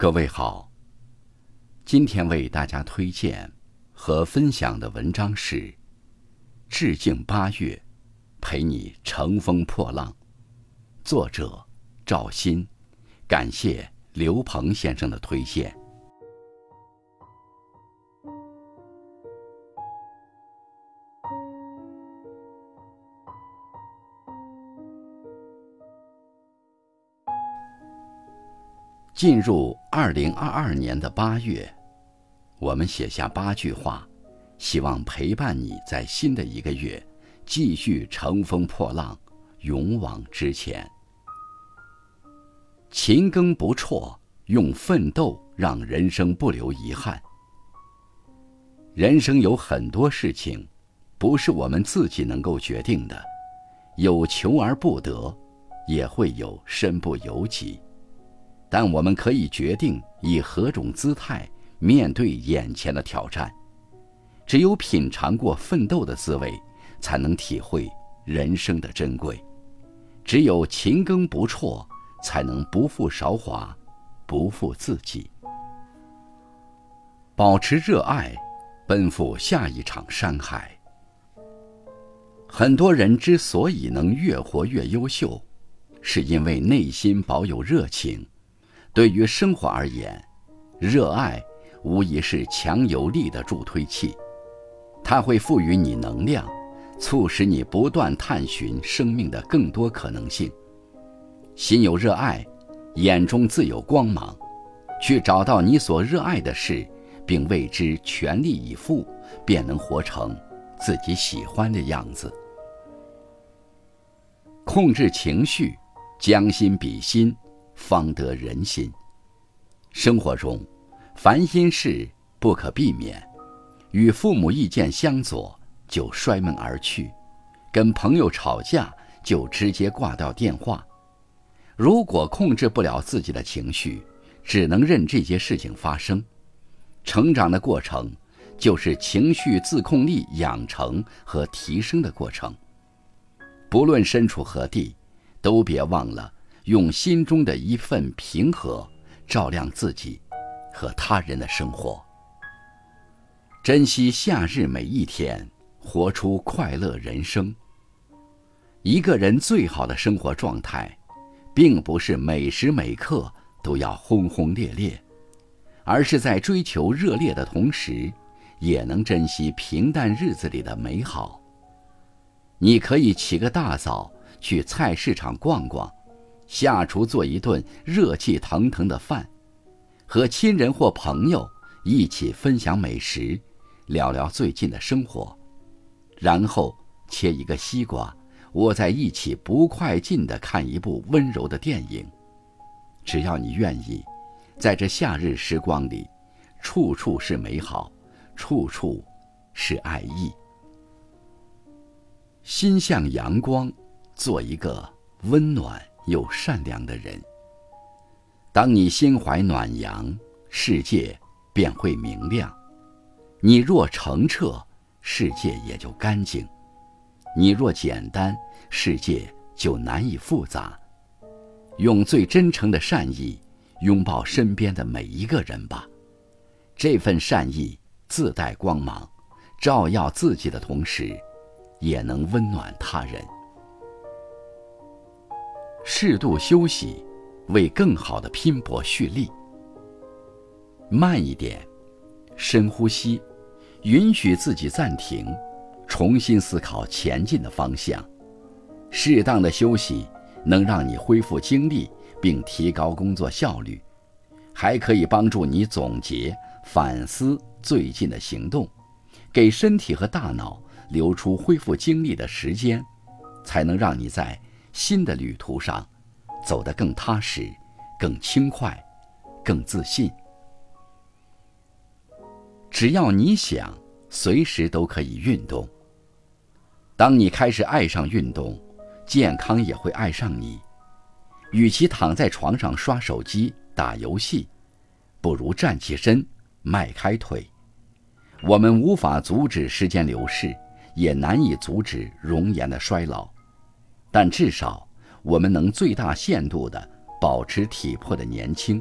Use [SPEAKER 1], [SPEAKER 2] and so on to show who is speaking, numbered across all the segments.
[SPEAKER 1] 各位好，今天为大家推荐和分享的文章是《致敬八月，陪你乘风破浪》，作者赵鑫，感谢刘鹏先生的推荐。进入二零二二年的八月，我们写下八句话，希望陪伴你在新的一个月继续乘风破浪，勇往直前。勤耕不辍，用奋斗让人生不留遗憾。人生有很多事情，不是我们自己能够决定的，有求而不得，也会有身不由己。但我们可以决定以何种姿态面对眼前的挑战。只有品尝过奋斗的滋味，才能体会人生的珍贵；只有勤耕不辍，才能不负韶华，不负自己。保持热爱，奔赴下一场山海。很多人之所以能越活越优秀，是因为内心保有热情。对于生活而言，热爱无疑是强有力的助推器，它会赋予你能量，促使你不断探寻生命的更多可能性。心有热爱，眼中自有光芒，去找到你所热爱的事，并为之全力以赴，便能活成自己喜欢的样子。控制情绪，将心比心。方得人心。生活中，烦心事不可避免，与父母意见相左就摔门而去，跟朋友吵架就直接挂掉电话。如果控制不了自己的情绪，只能任这些事情发生。成长的过程，就是情绪自控力养成和提升的过程。不论身处何地，都别忘了。用心中的一份平和，照亮自己和他人的生活。珍惜夏日每一天，活出快乐人生。一个人最好的生活状态，并不是每时每刻都要轰轰烈烈，而是在追求热烈的同时，也能珍惜平淡日子里的美好。你可以起个大早去菜市场逛逛。下厨做一顿热气腾腾的饭，和亲人或朋友一起分享美食，聊聊最近的生活，然后切一个西瓜，窝在一起不快进的看一部温柔的电影。只要你愿意，在这夏日时光里，处处是美好，处处是爱意。心向阳光，做一个温暖。又善良的人。当你心怀暖阳，世界便会明亮；你若澄澈，世界也就干净；你若简单，世界就难以复杂。用最真诚的善意拥抱身边的每一个人吧，这份善意自带光芒，照耀自己的同时，也能温暖他人。适度休息，为更好的拼搏蓄力。慢一点，深呼吸，允许自己暂停，重新思考前进的方向。适当的休息能让你恢复精力，并提高工作效率，还可以帮助你总结反思最近的行动，给身体和大脑留出恢复精力的时间，才能让你在。新的旅途上，走得更踏实、更轻快、更自信。只要你想，随时都可以运动。当你开始爱上运动，健康也会爱上你。与其躺在床上刷手机、打游戏，不如站起身、迈开腿。我们无法阻止时间流逝，也难以阻止容颜的衰老。但至少，我们能最大限度地保持体魄的年轻。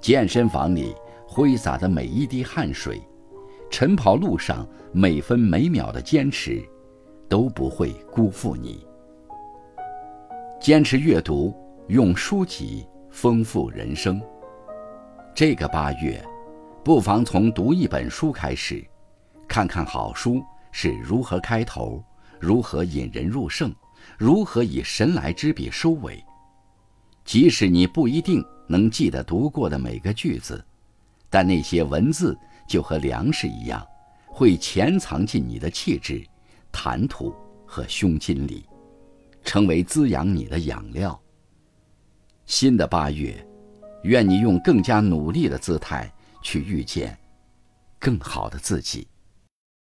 [SPEAKER 1] 健身房里挥洒的每一滴汗水，晨跑路上每分每秒的坚持，都不会辜负你。坚持阅读，用书籍丰富人生。这个八月，不妨从读一本书开始，看看好书是如何开头，如何引人入胜，如何以神来之笔收尾。即使你不一定能记得读过的每个句子，但那些文字就和粮食一样，会潜藏进你的气质、谈吐和胸襟里，成为滋养你的养料。新的八月，愿你用更加努力的姿态去遇见更好的自己。